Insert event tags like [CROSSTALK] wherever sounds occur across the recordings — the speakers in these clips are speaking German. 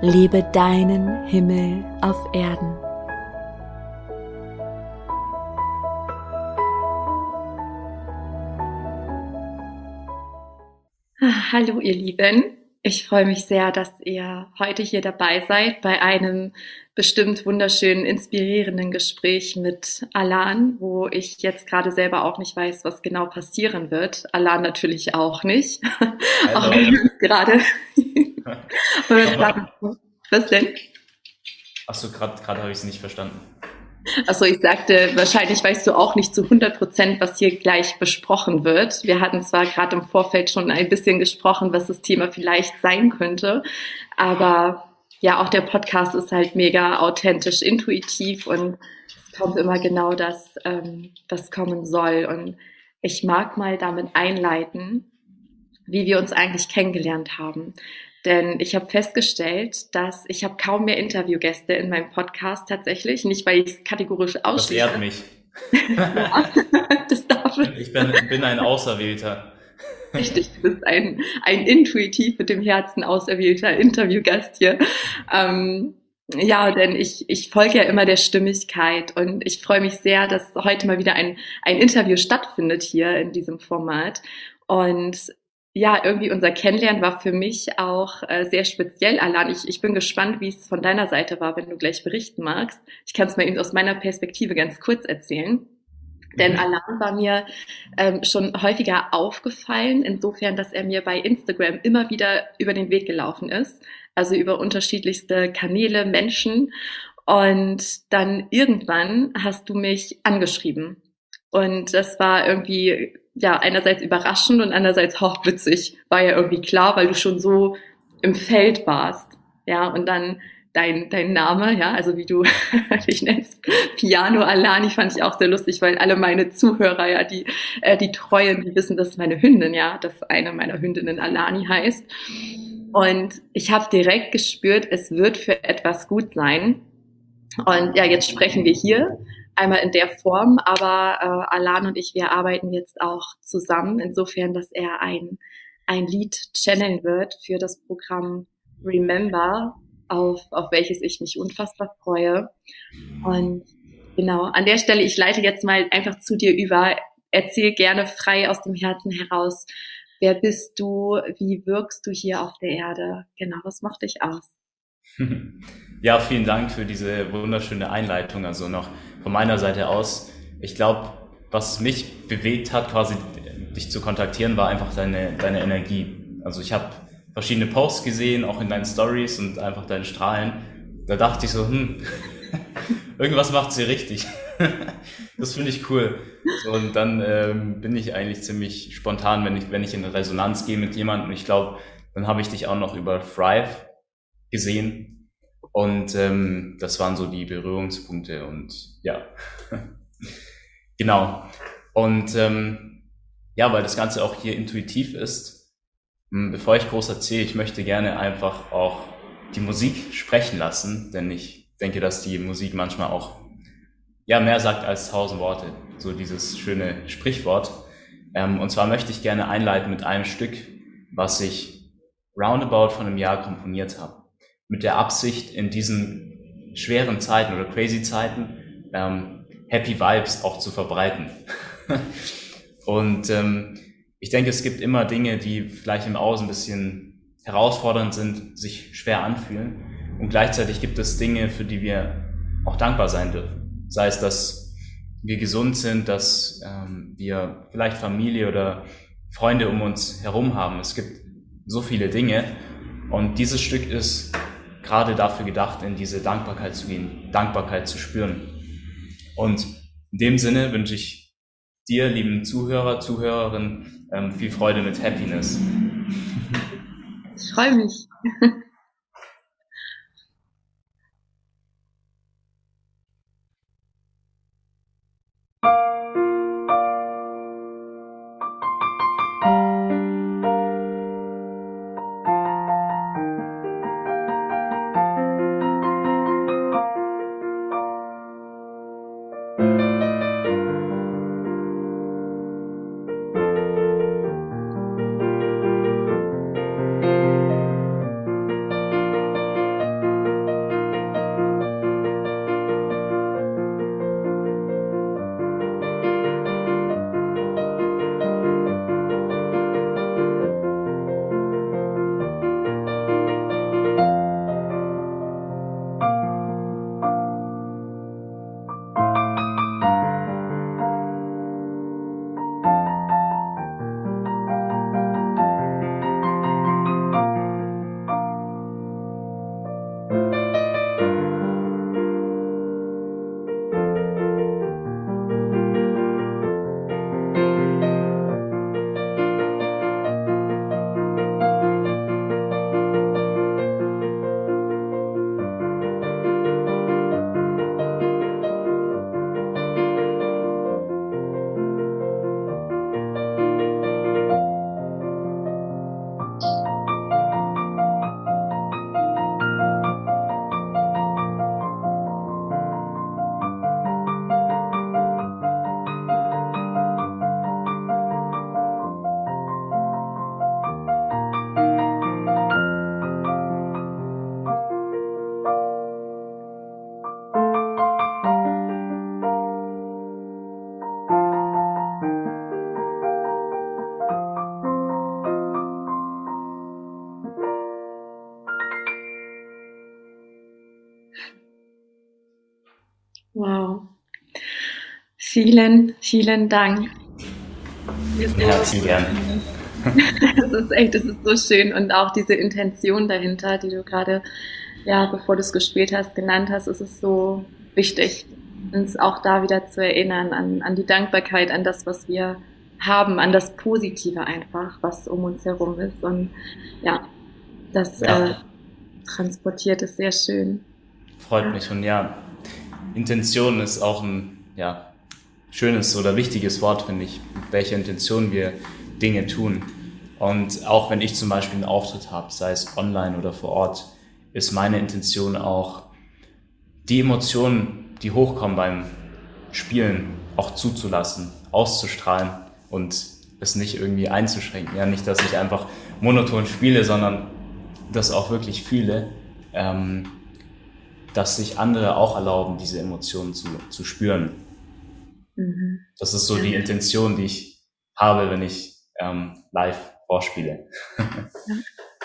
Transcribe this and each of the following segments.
Lebe deinen Himmel auf Erden. Ah, hallo ihr Lieben, ich freue mich sehr, dass ihr heute hier dabei seid bei einem bestimmt wunderschönen, inspirierenden Gespräch mit Alan, wo ich jetzt gerade selber auch nicht weiß, was genau passieren wird. Alan natürlich auch nicht. [LAUGHS] auch gerade. [LAUGHS] was denn? Achso, gerade habe ich es nicht verstanden. Also ich sagte, wahrscheinlich weißt du auch nicht zu 100 Prozent, was hier gleich besprochen wird. Wir hatten zwar gerade im Vorfeld schon ein bisschen gesprochen, was das Thema vielleicht sein könnte, aber ja, auch der Podcast ist halt mega authentisch, intuitiv und es kommt immer genau das, ähm, was kommen soll. Und ich mag mal damit einleiten, wie wir uns eigentlich kennengelernt haben. Denn ich habe festgestellt, dass ich habe kaum mehr Interviewgäste in meinem Podcast tatsächlich. Nicht, weil ich es kategorisch ausschließe. Das ehrt mich. ja, [LAUGHS] das darf ich. Ich bin, bin ein Auserwählter. Richtig, du bist ein, ein intuitiv mit dem Herzen auserwählter Interviewgast hier. Ähm, ja, denn ich, ich folge ja immer der Stimmigkeit und ich freue mich sehr, dass heute mal wieder ein, ein Interview stattfindet hier in diesem Format. Und ja, irgendwie unser Kennenlernen war für mich auch äh, sehr speziell, Alan. Ich, ich bin gespannt, wie es von deiner Seite war, wenn du gleich berichten magst. Ich kann es mal eben aus meiner Perspektive ganz kurz erzählen. Denn mhm. Alan war mir ähm, schon häufiger aufgefallen, insofern, dass er mir bei Instagram immer wieder über den Weg gelaufen ist. Also über unterschiedlichste Kanäle, Menschen. Und dann irgendwann hast du mich angeschrieben. Und das war irgendwie ja, einerseits überraschend und andererseits auch witzig. War ja irgendwie klar, weil du schon so im Feld warst. Ja, und dann dein, dein Name, ja, also wie du [LAUGHS] dich nennst, Piano Alani, fand ich auch sehr lustig, weil alle meine Zuhörer, ja, die, äh, die Treuen, die wissen, dass meine Hündin, ja, dass eine meiner Hündinnen Alani heißt. Und ich habe direkt gespürt, es wird für etwas gut sein. Und ja, jetzt sprechen wir hier einmal in der Form, aber äh, Alan und ich, wir arbeiten jetzt auch zusammen, insofern, dass er ein, ein Lied channeln wird für das Programm Remember, auf, auf welches ich mich unfassbar freue. Und genau, an der Stelle, ich leite jetzt mal einfach zu dir über. Erzähl gerne frei aus dem Herzen heraus. Wer bist du? Wie wirkst du hier auf der Erde? Genau, was macht dich aus? [LAUGHS] Ja, vielen Dank für diese wunderschöne Einleitung. Also noch von meiner Seite aus. Ich glaube, was mich bewegt hat, quasi dich zu kontaktieren, war einfach deine, deine Energie. Also ich habe verschiedene Posts gesehen, auch in deinen Stories und einfach deine Strahlen. Da dachte ich so, hm, [LAUGHS] irgendwas macht sie richtig. [LAUGHS] das finde ich cool. So, und dann ähm, bin ich eigentlich ziemlich spontan, wenn ich, wenn ich in Resonanz gehe mit jemandem. Ich glaube, dann habe ich dich auch noch über Thrive gesehen und ähm, das waren so die Berührungspunkte und ja, [LAUGHS] genau. Und ähm, ja, weil das Ganze auch hier intuitiv ist, hm, bevor ich groß erzähle, ich möchte gerne einfach auch die Musik sprechen lassen, denn ich denke, dass die Musik manchmal auch ja mehr sagt als tausend Worte, so dieses schöne Sprichwort. Ähm, und zwar möchte ich gerne einleiten mit einem Stück, was ich roundabout von einem Jahr komponiert habe mit der Absicht, in diesen schweren Zeiten oder crazy Zeiten ähm, Happy Vibes auch zu verbreiten. [LAUGHS] und ähm, ich denke, es gibt immer Dinge, die vielleicht im Außen ein bisschen herausfordernd sind, sich schwer anfühlen. Und gleichzeitig gibt es Dinge, für die wir auch dankbar sein dürfen. Sei es, dass wir gesund sind, dass ähm, wir vielleicht Familie oder Freunde um uns herum haben. Es gibt so viele Dinge. Und dieses Stück ist gerade dafür gedacht, in diese Dankbarkeit zu gehen, Dankbarkeit zu spüren. Und in dem Sinne wünsche ich dir, lieben Zuhörer, Zuhörerin, ähm, viel Freude mit Happiness. Ich freue mich. [LAUGHS] Vielen, vielen Dank. Herzlich gerne. Das ist echt, das ist so schön und auch diese Intention dahinter, die du gerade, ja, bevor du es gespielt hast, genannt hast, ist es so wichtig, uns auch da wieder zu erinnern an, an die Dankbarkeit, an das, was wir haben, an das Positive einfach, was um uns herum ist und ja, das ja. Äh, transportiert es sehr schön. Freut mich und ja, Intention ist auch ein ja, schönes oder wichtiges Wort, finde ich, mit welcher Intention wir Dinge tun. Und auch wenn ich zum Beispiel einen Auftritt habe, sei es online oder vor Ort, ist meine Intention auch, die Emotionen, die hochkommen beim Spielen, auch zuzulassen, auszustrahlen und es nicht irgendwie einzuschränken. Ja, nicht, dass ich einfach monoton spiele, sondern das auch wirklich fühle, ähm, dass sich andere auch erlauben, diese Emotionen zu, zu spüren. Mhm. Das ist so die Intention, die ich habe, wenn ich ähm, live vorspiele. [LAUGHS]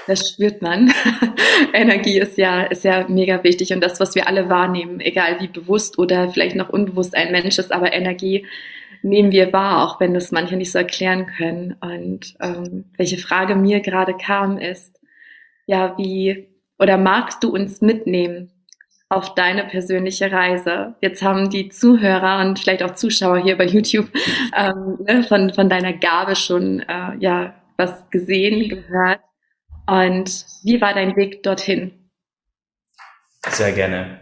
Das spürt man. [LAUGHS] Energie ist ja, ist ja mega wichtig und das, was wir alle wahrnehmen, egal wie bewusst oder vielleicht noch unbewusst ein Mensch ist, aber Energie nehmen wir wahr, auch wenn das manche nicht so erklären können. Und ähm, welche Frage mir gerade kam, ist, ja, wie oder magst du uns mitnehmen auf deine persönliche Reise? Jetzt haben die Zuhörer und vielleicht auch Zuschauer hier bei YouTube ähm, ne, von, von deiner Gabe schon äh, ja was gesehen, gehört. Und wie war dein Weg dorthin? Sehr gerne.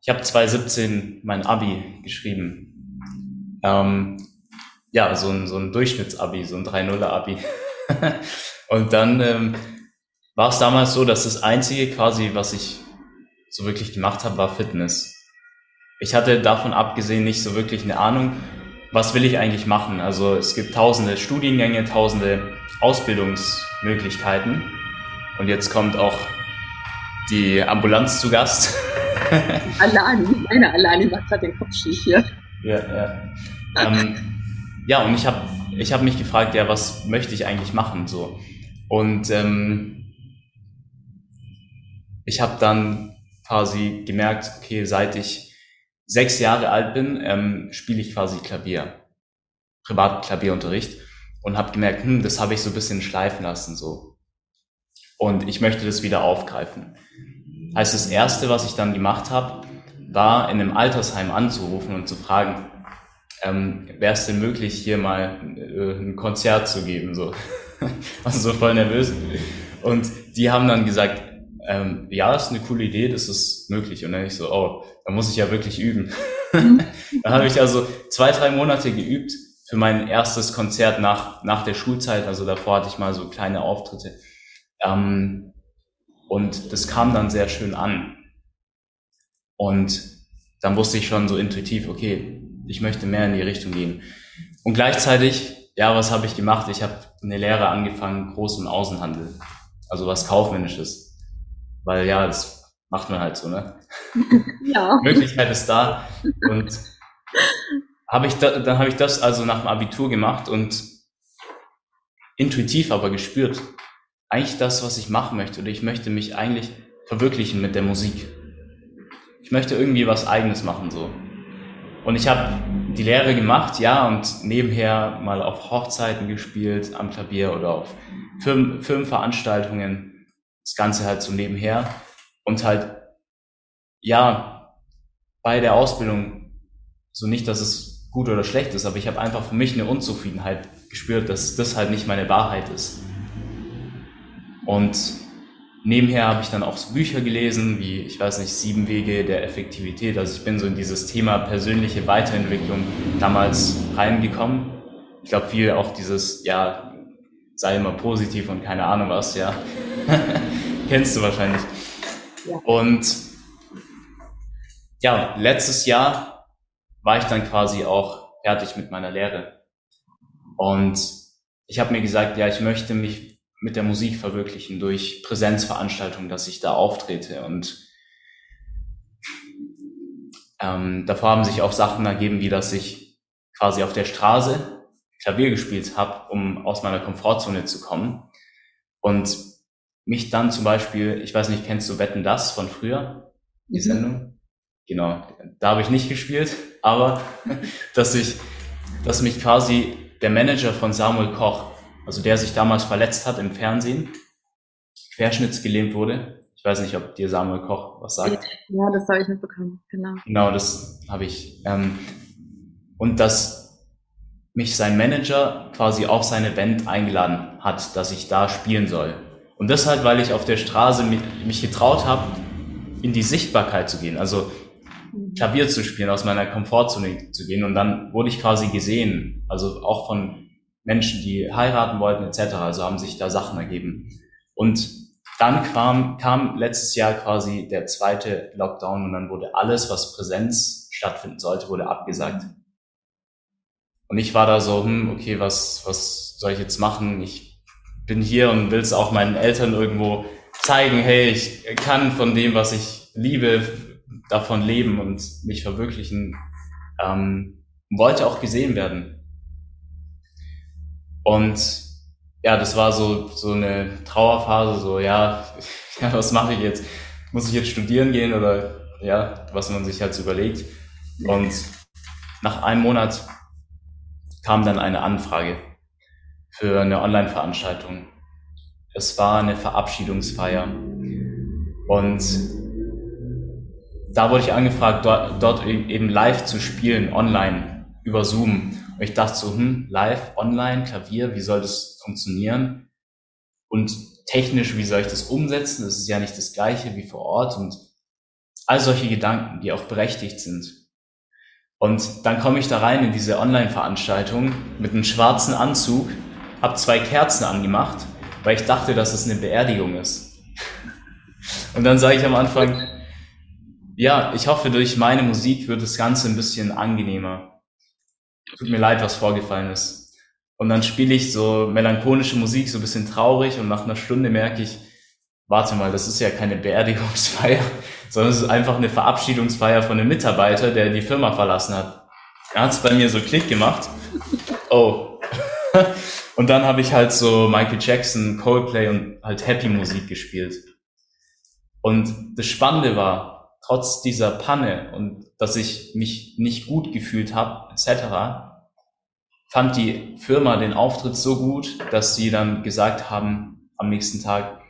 Ich habe 2017 mein Abi geschrieben. Ähm, ja, so ein, so ein Durchschnittsabi, so ein 3-0-Abi. [LAUGHS] und dann ähm, war es damals so, dass das Einzige quasi, was ich so wirklich gemacht habe, war Fitness. Ich hatte davon abgesehen nicht so wirklich eine Ahnung, was will ich eigentlich machen. Also es gibt tausende Studiengänge, tausende Ausbildungsmöglichkeiten. Und jetzt kommt auch die Ambulanz zu Gast. [LAUGHS] Alani, meine Alani macht gerade den Kopf schief hier. Ja, ja. ähm, ja, und ich habe ich hab mich gefragt, ja, was möchte ich eigentlich machen? So. Und ähm, ich habe dann quasi gemerkt, okay, seit ich sechs Jahre alt bin, ähm, spiele ich quasi Klavier, Privatklavierunterricht und habe gemerkt, hm, das habe ich so ein bisschen schleifen lassen so. Und ich möchte das wieder aufgreifen. Heißt, das Erste, was ich dann gemacht habe, war in einem Altersheim anzurufen und zu fragen, ähm, wäre es denn möglich, hier mal äh, ein Konzert zu geben? So. [LAUGHS] also so voll nervös. Und die haben dann gesagt, ähm, ja, ist eine coole Idee, das ist möglich. Und dann ich so, oh, da muss ich ja wirklich üben. Mhm. [LAUGHS] dann habe ich also zwei, drei Monate geübt für mein erstes Konzert nach, nach der Schulzeit. Also davor hatte ich mal so kleine Auftritte. Ähm, und das kam dann sehr schön an. Und dann wusste ich schon so intuitiv, okay, ich möchte mehr in die Richtung gehen. Und gleichzeitig, ja, was habe ich gemacht? Ich habe eine Lehre angefangen, Groß- und Außenhandel. Also was Kaufmännisches. Weil ja, das macht man halt so, ne? [LAUGHS] Ja. [LAUGHS] Möglichkeit ist da. Und habe ich da, dann habe ich das also nach dem Abitur gemacht und intuitiv aber gespürt, eigentlich das, was ich machen möchte, oder ich möchte mich eigentlich verwirklichen mit der Musik. Ich möchte irgendwie was Eigenes machen so. Und ich habe die Lehre gemacht, ja, und nebenher mal auf Hochzeiten gespielt am Klavier oder auf Firmen, Firmenveranstaltungen das Ganze halt so nebenher und halt, ja, bei der Ausbildung, so nicht, dass es gut oder schlecht ist, aber ich habe einfach für mich eine Unzufriedenheit gespürt, dass das halt nicht meine Wahrheit ist. Und nebenher habe ich dann auch so Bücher gelesen, wie, ich weiß nicht, Sieben Wege der Effektivität. Also ich bin so in dieses Thema persönliche Weiterentwicklung damals reingekommen. Ich glaube, viel auch dieses, ja, sei immer positiv und keine Ahnung was, ja. [LAUGHS] Kennst du wahrscheinlich. Ja. Und ja, letztes Jahr war ich dann quasi auch fertig mit meiner Lehre. Und ich habe mir gesagt, ja, ich möchte mich mit der Musik verwirklichen durch Präsenzveranstaltungen, dass ich da auftrete. Und ähm, davor haben sich auch Sachen ergeben, wie dass ich quasi auf der Straße Klavier gespielt habe, um aus meiner Komfortzone zu kommen. Und mich dann zum Beispiel, ich weiß nicht, kennst du Wetten das von früher? Die mhm. Sendung? genau, da habe ich nicht gespielt, aber [LAUGHS] dass ich, dass mich quasi der Manager von Samuel Koch, also der sich damals verletzt hat im Fernsehen, querschnittsgelähmt wurde. Ich weiß nicht, ob dir Samuel Koch was sagt. Ja, das habe ich mitbekommen, genau. Genau, das habe ich. Ähm, und dass mich sein Manager quasi auf seine Band eingeladen hat, dass ich da spielen soll. Und deshalb, weil ich auf der Straße mich, getraut habe, in die Sichtbarkeit zu gehen, also. Klavier zu spielen, aus meiner Komfortzone zu gehen. Und dann wurde ich quasi gesehen, also auch von Menschen, die heiraten wollten etc. Also haben sich da Sachen ergeben. Und dann kam, kam letztes Jahr quasi der zweite Lockdown und dann wurde alles, was Präsenz stattfinden sollte, wurde abgesagt. Und ich war da so, hm, okay, was, was soll ich jetzt machen? Ich bin hier und will es auch meinen Eltern irgendwo zeigen, hey, ich kann von dem, was ich liebe, davon leben und mich verwirklichen. Ähm, wollte auch gesehen werden. Und ja, das war so, so eine Trauerphase, so, ja, [LAUGHS] ja, was mache ich jetzt? Muss ich jetzt studieren gehen oder ja, was man sich halt so überlegt. Und nach einem Monat kam dann eine Anfrage für eine Online-Veranstaltung. Es war eine Verabschiedungsfeier. Und da wurde ich angefragt, dort, dort e-, eben live zu spielen, online, über Zoom. Und ich dachte so, hm, live, online, Klavier, wie soll das funktionieren? Und technisch, wie soll ich das umsetzen? Das ist ja nicht das gleiche wie vor Ort und all solche Gedanken, die auch berechtigt sind. Und dann komme ich da rein in diese Online-Veranstaltung mit einem schwarzen Anzug habe zwei Kerzen angemacht, weil ich dachte, dass es eine Beerdigung ist. [LAUGHS] Und dann sage ich am Anfang, ja, ich hoffe, durch meine Musik wird das Ganze ein bisschen angenehmer. Tut mir leid, was vorgefallen ist. Und dann spiele ich so melancholische Musik, so ein bisschen traurig und nach einer Stunde merke ich, warte mal, das ist ja keine Beerdigungsfeier, sondern es ist einfach eine Verabschiedungsfeier von einem Mitarbeiter, der die Firma verlassen hat. Er hat es bei mir so Klick gemacht. Oh. [LAUGHS] Und dann habe ich halt so Michael Jackson, Coldplay und halt Happy Musik gespielt. Und das Spannende war, trotz dieser Panne und dass ich mich nicht gut gefühlt habe, etc., fand die Firma den Auftritt so gut, dass sie dann gesagt haben am nächsten Tag,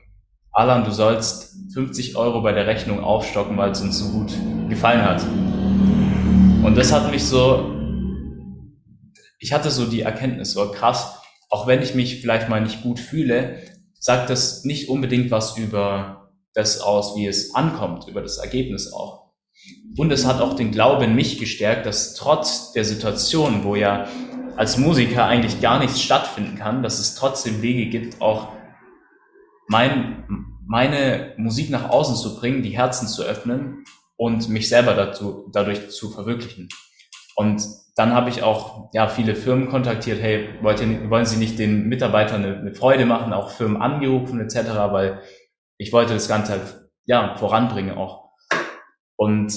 Alan, du sollst 50 Euro bei der Rechnung aufstocken, weil es uns so gut gefallen hat. Und das hat mich so, ich hatte so die Erkenntnis, so krass, auch wenn ich mich vielleicht mal nicht gut fühle, sagt das nicht unbedingt was über das aus, wie es ankommt, über das Ergebnis auch. Und es hat auch den Glauben in mich gestärkt, dass trotz der Situation, wo ja als Musiker eigentlich gar nichts stattfinden kann, dass es trotzdem Wege gibt, auch mein, meine Musik nach außen zu bringen, die Herzen zu öffnen und mich selber dazu, dadurch zu verwirklichen. Und dann habe ich auch ja viele Firmen kontaktiert, hey, wollt ihr, wollen Sie nicht den Mitarbeitern eine, eine Freude machen, auch Firmen angerufen etc., weil ich wollte das Ganze halt ja voranbringen auch. Und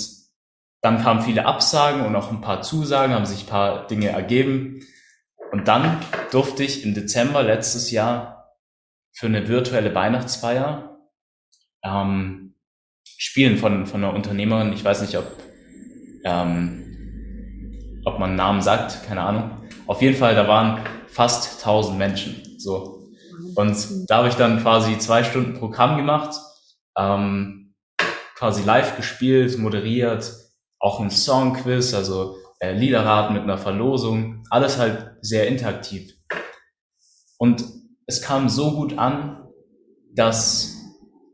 dann kamen viele Absagen und auch ein paar Zusagen, haben sich ein paar Dinge ergeben. Und dann durfte ich im Dezember letztes Jahr für eine virtuelle Weihnachtsfeier ähm, spielen von, von einer Unternehmerin. Ich weiß nicht, ob ähm, ob man einen Namen sagt, keine Ahnung. Auf jeden Fall, da waren fast 1000 Menschen. So. Und da habe ich dann quasi zwei Stunden Programm gemacht, ähm, quasi live gespielt, moderiert, auch ein Songquiz, also äh, Liederraten mit einer Verlosung, alles halt sehr interaktiv. Und es kam so gut an, dass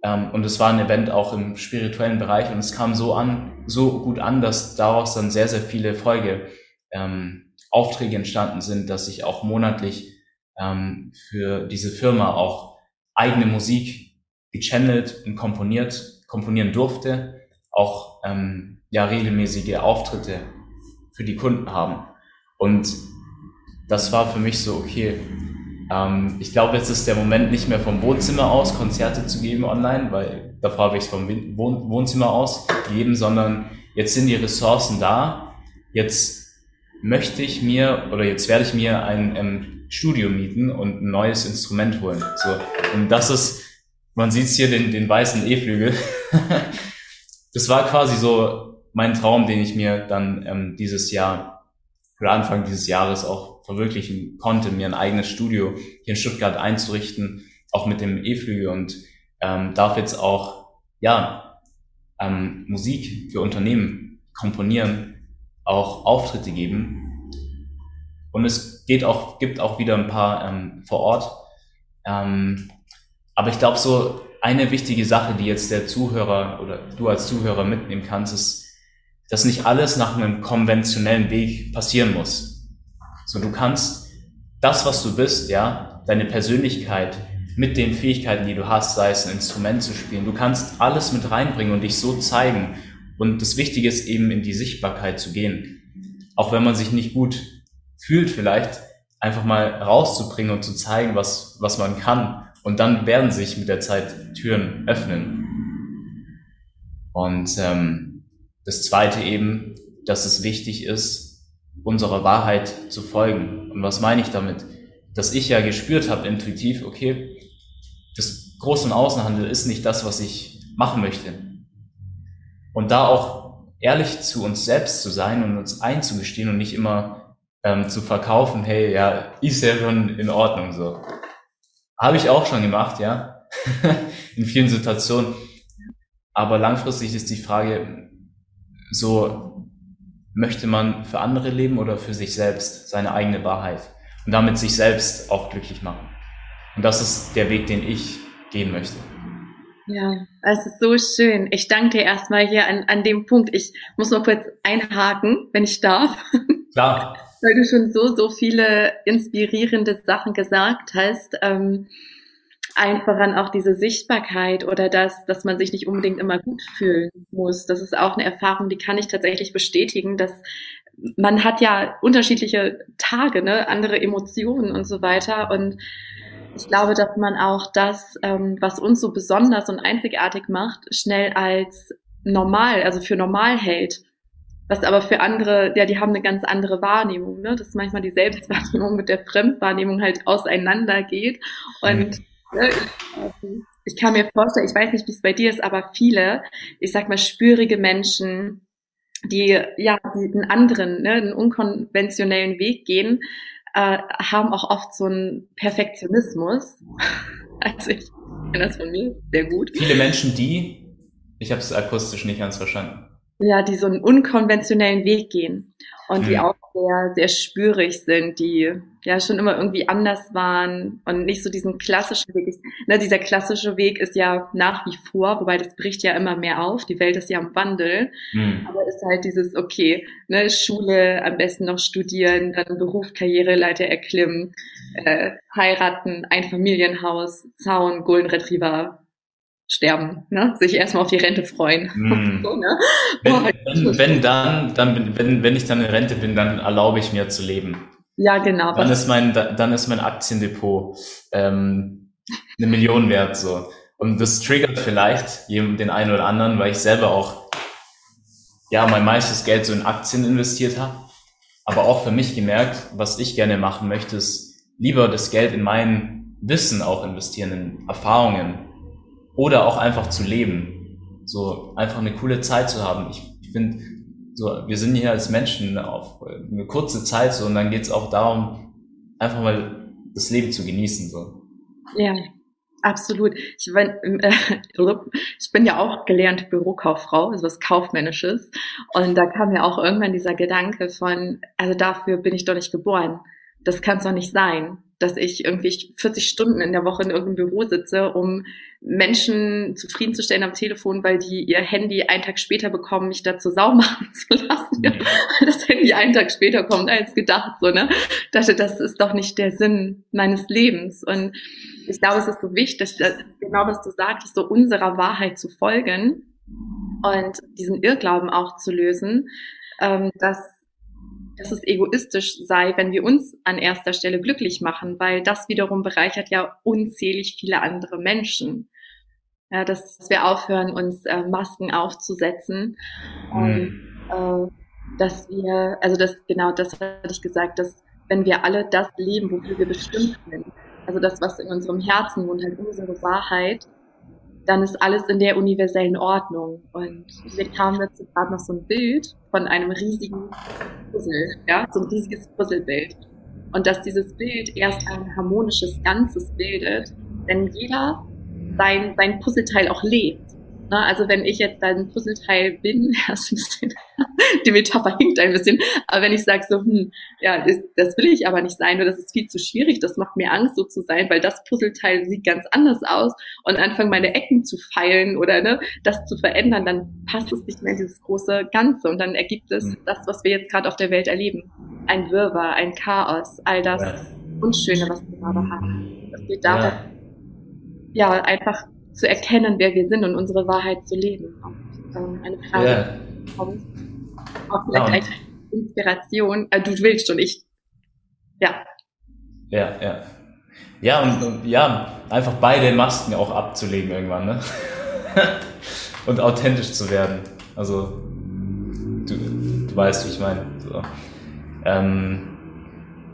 ähm, und es war ein Event auch im spirituellen Bereich und es kam so an, so gut an, dass daraus dann sehr, sehr viele Folge ähm, Aufträge entstanden sind, dass ich auch monatlich ähm, für diese Firma auch eigene Musik gechannelt und komponiert, komponieren durfte, auch ähm, ja regelmäßige Auftritte für die Kunden haben. Und das war für mich so, okay, ähm, ich glaube, jetzt ist der Moment nicht mehr vom Wohnzimmer aus Konzerte zu geben online, weil davor habe ich es vom Wohn Wohnzimmer aus gegeben, sondern jetzt sind die Ressourcen da, jetzt möchte ich mir oder jetzt werde ich mir ein ähm, Studio mieten und ein neues Instrument holen. So. Und das ist, man sieht hier den, den weißen E-Flügel. [LAUGHS] das war quasi so mein Traum, den ich mir dann ähm, dieses Jahr oder Anfang dieses Jahres auch verwirklichen konnte, mir ein eigenes Studio hier in Stuttgart einzurichten, auch mit dem E-Flügel und ähm, darf jetzt auch ja ähm, Musik für Unternehmen komponieren, auch Auftritte geben und es geht auch gibt auch wieder ein paar ähm, vor Ort. Ähm, aber ich glaube so eine wichtige Sache, die jetzt der Zuhörer oder du als Zuhörer mitnehmen kannst, ist, dass nicht alles nach einem konventionellen Weg passieren muss. So, du kannst das, was du bist, ja, deine Persönlichkeit mit den Fähigkeiten, die du hast, sei es ein Instrument zu spielen, du kannst alles mit reinbringen und dich so zeigen. Und das Wichtige ist eben in die Sichtbarkeit zu gehen. Auch wenn man sich nicht gut fühlt, vielleicht einfach mal rauszubringen und zu zeigen, was, was man kann und dann werden sich mit der Zeit Türen öffnen. Und ähm, das Zweite eben, dass es wichtig ist, unserer Wahrheit zu folgen. Und was meine ich damit? Dass ich ja gespürt habe intuitiv, okay, das Groß- und Außenhandel ist nicht das, was ich machen möchte. Und da auch ehrlich zu uns selbst zu sein und uns einzugestehen und nicht immer ähm, zu verkaufen, hey, ja, ist ja schon in Ordnung so. Habe ich auch schon gemacht, ja. [LAUGHS] In vielen Situationen. Aber langfristig ist die Frage, so möchte man für andere leben oder für sich selbst seine eigene Wahrheit und damit sich selbst auch glücklich machen. Und das ist der Weg, den ich gehen möchte. Ja, es ist so schön. Ich danke dir erstmal hier an, an dem Punkt. Ich muss noch kurz einhaken, wenn ich darf. [LAUGHS] Klar weil du schon so, so viele inspirierende Sachen gesagt hast. Ähm, einfach an auch diese Sichtbarkeit oder das, dass man sich nicht unbedingt immer gut fühlen muss. Das ist auch eine Erfahrung, die kann ich tatsächlich bestätigen, dass man hat ja unterschiedliche Tage, ne, andere Emotionen und so weiter. Und ich glaube, dass man auch das, ähm, was uns so besonders und einzigartig macht, schnell als normal, also für normal hält was aber für andere, ja, die haben eine ganz andere Wahrnehmung, ne? dass manchmal die Selbstwahrnehmung mit der Fremdwahrnehmung halt auseinandergeht. Und mhm. Ich, ich kann mir vorstellen, ich weiß nicht, wie es bei dir ist, aber viele, ich sag mal, spürige Menschen, die ja die einen anderen, ne, einen unkonventionellen Weg gehen, äh, haben auch oft so einen Perfektionismus. [LAUGHS] Also ich kenne das von mir sehr gut. Viele Menschen, die, ich habe es akustisch nicht ganz verstanden ja, die so einen unkonventionellen Weg gehen und die mhm. auch sehr, sehr spürig sind, die ja schon immer irgendwie anders waren und nicht so diesen klassischen Weg. Ne, dieser klassische Weg ist ja nach wie vor, wobei das bricht ja immer mehr auf. Die Welt ist ja im Wandel, mhm. aber ist halt dieses okay, ne, Schule am besten noch studieren, dann Beruf, Karriereleiter erklimmen, äh, heiraten, ein Familienhaus, Zaun, Golden Retriever, sterben, ne? sich erstmal auf die Rente freuen. Mm. [LAUGHS] So, ne? wenn, wenn, wenn, dann, dann wenn, wenn ich dann in Rente bin, dann erlaube ich mir zu leben. Ja, genau. Dann ist mein, dann ist mein Aktiendepot ähm, eine Million wert so. Und das triggert vielleicht den einen oder anderen, weil ich selber auch ja mein meistes Geld so in Aktien investiert habe. Aber auch für mich gemerkt, was ich gerne machen möchte, ist lieber das Geld in mein Wissen auch investieren, in Erfahrungen, oder auch einfach zu leben. So einfach eine coole Zeit zu haben. Ich, ich finde, so, wir sind hier als Menschen auf eine kurze Zeit so und dann geht es auch darum, einfach mal das Leben zu genießen. So. Ja, absolut. Ich bin, äh, ich bin ja auch gelernte Bürokauffrau, also was Kaufmännisches. Und da kam ja auch irgendwann dieser Gedanke von, also dafür bin ich doch nicht geboren. Das kann es doch nicht sein dass ich irgendwie 40 Stunden in der Woche in irgendeinem Büro sitze, um Menschen zufriedenzustellen am Telefon, weil die ihr Handy einen Tag später bekommen, mich dazu sau [LAUGHS] machen zu lassen. Ja. [LAUGHS] Das Handy einen Tag später kommt als gedacht, so, ne? Ich dachte, das ist doch nicht der Sinn meines Lebens. Und ich glaube, es ist so wichtig, dass, genau was du sagst, so unserer Wahrheit zu folgen und diesen Irrglauben auch zu lösen, ähm, dass dass es egoistisch sei, wenn wir uns an erster Stelle glücklich machen, weil das wiederum bereichert ja unzählig viele andere Menschen. Ja, dass, wir aufhören, uns äh, Masken aufzusetzen und äh, dass wir, also das genau das hatte ich gesagt, dass wenn wir alle das leben, wofür wir bestimmt sind, also das, was in unserem Herzen wohnt, halt unsere Wahrheit, dann ist alles in der universellen Ordnung. Und wir kamen dazu gerade noch so ein Bild von einem riesigen Puzzle, ja, so ein riesiges Puzzlebild. Und dass dieses Bild erst ein harmonisches Ganzes bildet, wenn jeder sein, sein Puzzleteil auch lebt. Ne? Also wenn ich jetzt ein Puzzleteil bin, [LAUGHS] das ein bisschen, [LAUGHS] die Metapher hinkt ein bisschen, aber wenn ich sage so, hm, ja, das, das will ich aber nicht sein, oder das ist viel zu schwierig, das macht mir Angst, so zu sein, weil das Puzzleteil sieht ganz anders aus und anfangen meine Ecken zu feilen oder ne, das zu verändern, dann passt es nicht mehr in dieses große Ganze und dann ergibt es hm. das, was wir jetzt gerade auf der Welt erleben. Ein Wirrwarr, ein Chaos, all das ja. Unschöne, was wir gerade haben. Es geht darum, ja. ja, einfach zu erkennen, wer wir sind und unsere Wahrheit zu leben. Und, ähm, eine Frage ja. kommt. Auch vielleicht ja, eine Inspiration. Äh, du willst schon, ich. Ja. Ja, ja. Ja, und, und ja, einfach beide Masken auch abzulegen irgendwann, ne? [LAUGHS] und authentisch zu werden. Also, du, du weißt, wie ich meine. So. Ähm,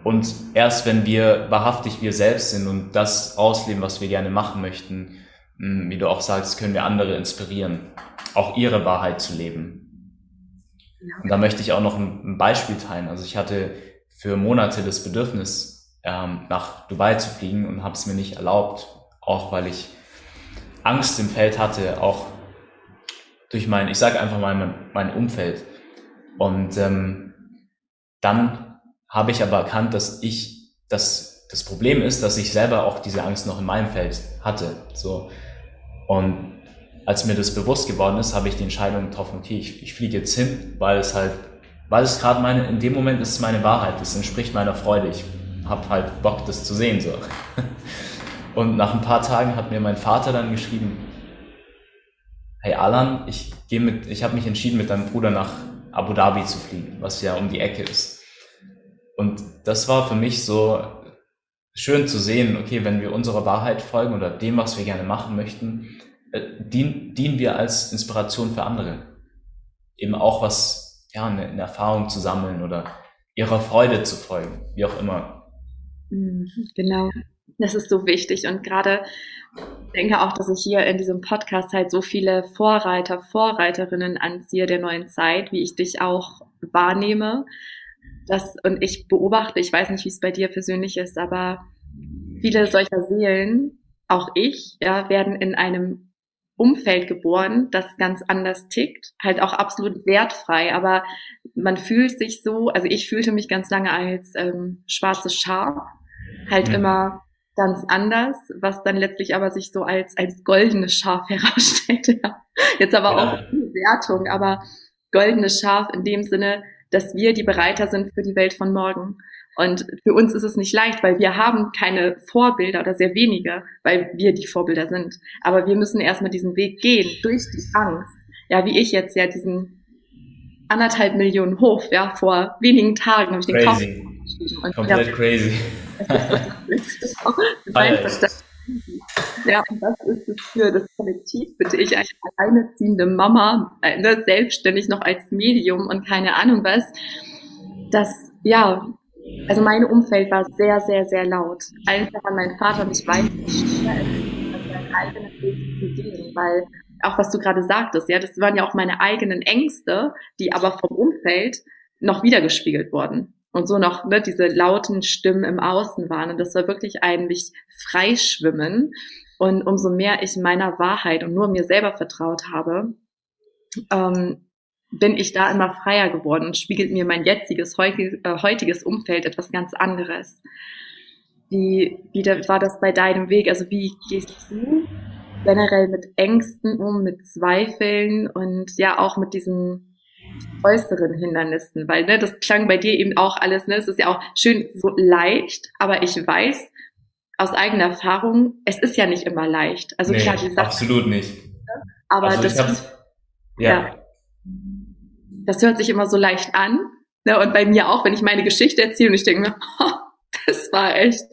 und erst wenn wir wahrhaftig wir selbst sind und das ausleben, was wir gerne machen möchten, wie du auch sagst, können wir andere inspirieren, auch ihre Wahrheit zu leben. Und da möchte ich auch noch ein, Beispiel teilen. Also ich hatte für Monate das Bedürfnis, ähm, nach Dubai zu fliegen und habe es mir nicht erlaubt, auch weil ich Angst im Feld hatte, auch durch mein, ich sage einfach mal mein, mein Umfeld. Und ähm, dann habe ich aber erkannt, dass ich, dass das Problem ist, dass ich selber auch diese Angst noch in meinem Feld hatte. So, und als mir das bewusst geworden ist, habe ich die Entscheidung getroffen, okay, ich, ich fliege jetzt hin, weil es halt, weil es gerade meine, in dem Moment ist es meine Wahrheit, es entspricht meiner Freude. Ich habe halt Bock, das zu sehen, so. [LAUGHS] Und nach ein paar Tagen hat mir mein Vater dann geschrieben, hey Alan, ich gehe mit, ich habe mich entschieden, mit deinem Bruder nach Abu Dhabi zu fliegen, was ja um die Ecke ist. Und das war für mich so schön zu sehen, okay, wenn wir unserer Wahrheit folgen oder dem, was wir gerne machen möchten, äh, dien, dienen wir als Inspiration für andere. Eben auch was, ja, eine, eine Erfahrung zu sammeln oder ihrer Freude zu folgen, wie auch immer. Mhm, genau. Das ist so wichtig und gerade denke auch, dass ich hier in diesem Podcast halt so viele Vorreiter, Vorreiterinnen anziehe der neuen Zeit, wie ich dich auch wahrnehme das, und ich beobachte, ich weiß nicht, wie es bei dir persönlich ist, aber viele solcher Seelen, auch ich, ja, werden in einem Umfeld geboren, das ganz anders tickt, halt auch absolut wertfrei, aber man fühlt sich so, also ich fühlte mich ganz lange als ähm, schwarzes Schaf, halt mhm. immer ganz anders, was dann letztlich aber sich so als als goldenes Schaf [LAUGHS] herausstellte. Jetzt aber ja. auch eine Wertung, aber goldenes Schaf in dem Sinne, dass wir die Bereiter sind für die Welt von morgen. Und für uns ist es nicht leicht, weil wir haben keine Vorbilder oder sehr wenige, weil wir die Vorbilder sind. Aber wir müssen erstmal diesen Weg gehen durch die Angst. Ja, wie ich jetzt ja diesen anderthalb Millionen Hof, ja, vor wenigen Tagen habe ich den Kauf geschrieben. Und Komplett ja, crazy. [LAUGHS] ja, und das ist es für das Kollektiv, bitte ich als alleinerziehende Mama, äh, ne, selbstständig noch als Medium und keine Ahnung was, dass, ja, also mein Umfeld war sehr, sehr, sehr laut. Einfach an meinen Vater und ich weiß, ist, sein eigenes Weg zu gehen, weil auch was du gerade sagtest, ja, das waren ja auch meine eigenen Ängste, die aber vom Umfeld noch wiedergespiegelt wurden und so noch ne, diese lauten Stimmen im Außen waren. Und das war wirklich ein mich freischwimmen. Und umso mehr ich meiner Wahrheit und nur mir selber vertraut habe, ähm, bin ich da immer freier geworden und spiegelt mir mein jetziges, heutiges, äh, heutiges Umfeld etwas ganz anderes. Wie, wie war das bei deinem Weg? Also wie gehst du generell mit Ängsten um, mit Zweifeln und ja auch mit diesen äußeren Hindernissen, weil ne, das klang bei dir eben auch alles, ne, es ist ja auch schön so leicht, aber ich weiß aus eigener Erfahrung, es ist ja nicht immer leicht. Also nee, klar, die Sache, absolut nicht. Aber also das, ja. ja. Das hört sich immer so leicht an. Ne, und bei mir auch, wenn ich meine Geschichte erzähle und ich denke mir, [LAUGHS] oh, das war echt,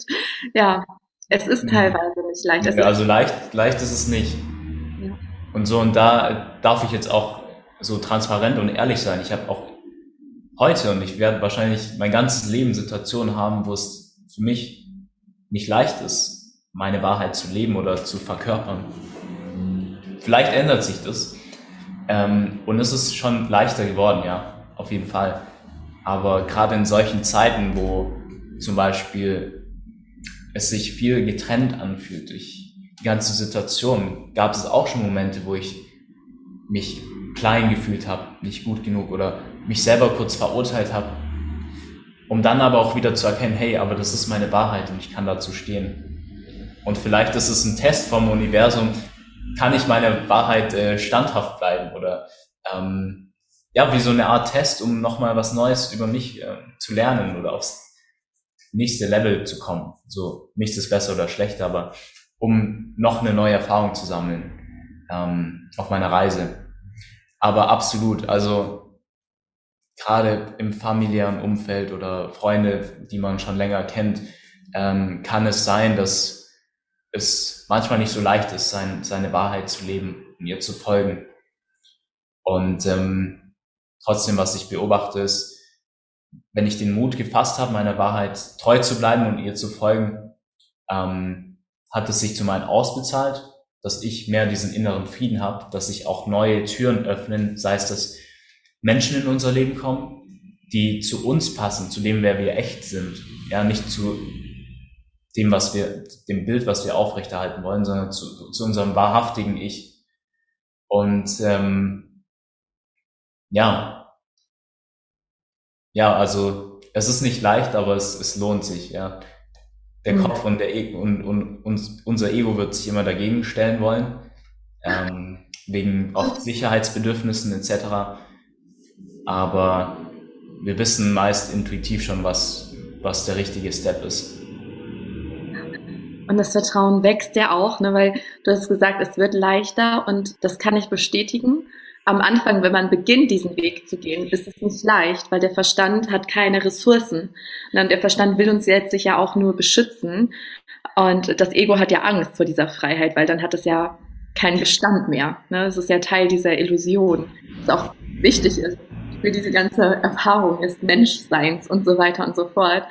ja, es ist teilweise nicht leicht. Es ja, also leicht, leicht ist es nicht. Ja. Und so, und da darf ich jetzt auch so transparent und ehrlich sein. Ich habe auch heute und ich werde wahrscheinlich mein ganzes Leben Situationen haben, wo es für mich nicht leicht ist, meine Wahrheit zu leben oder zu verkörpern. vielleicht ändert sich das. Ähm, und es ist schon leichter geworden, ja, auf jeden Fall. Aber gerade in solchen Zeiten, wo zum Beispiel es sich viel getrennt anfühlt durch die ganze Situation, gab es auch schon Momente, wo ich mich klein gefühlt habe, nicht gut genug oder mich selber kurz verurteilt habe, um dann aber auch wieder zu erkennen, hey, aber das ist meine Wahrheit und ich kann dazu stehen. Und vielleicht ist es ein Test vom Universum, kann ich meiner Wahrheit äh, standhaft bleiben oder ähm, ja, wie so eine Art Test, um nochmal was Neues über mich äh, zu lernen oder aufs nächste Level zu kommen. So, nichts ist besser oder schlechter, aber um noch eine neue Erfahrung zu sammeln ähm, auf meiner Reise. Aber absolut, also gerade im familiären Umfeld oder Freunde, die man schon länger kennt, ähm, kann es sein, dass es manchmal nicht so leicht ist, sein, seine Wahrheit zu leben und ihr zu folgen. Und ähm, trotzdem, was ich beobachte, ist, wenn ich den Mut gefasst habe, meiner Wahrheit treu zu bleiben und ihr zu folgen, ähm, hat es sich zum einen ausbezahlt, dass ich mehr diesen inneren Frieden habe, dass sich auch neue Türen öffnen, sei es, dass Menschen in unser Leben kommen, die zu uns passen, zu dem, wer wir echt sind. Ja, nicht zu dem, was wir, dem Bild, was wir aufrechterhalten wollen, sondern zu, zu unserem wahrhaftigen Ich. Und ähm, ja, ja, also es ist nicht leicht, aber es, es lohnt sich, ja der mhm. Kopf und, der e und, und, und unser Ego wird sich immer dagegen stellen wollen, ähm, wegen auch Sicherheitsbedürfnissen etc. Aber wir wissen meist intuitiv schon, was, was der richtige Step ist. Und das Vertrauen wächst ja auch, ne, weil du hast gesagt, es wird leichter und das kann ich bestätigen am Anfang, wenn man beginnt, diesen Weg zu gehen, ist es nicht leicht, weil der Verstand hat keine Ressourcen. Und der Verstand will uns jetzt sich ja auch nur beschützen. Und das Ego hat ja Angst vor dieser Freiheit, weil dann hat es ja keinen Bestand mehr. Ne? Es ist ja Teil dieser Illusion, was auch wichtig ist für diese ganze Erfahrung des Menschseins und so weiter und so fort.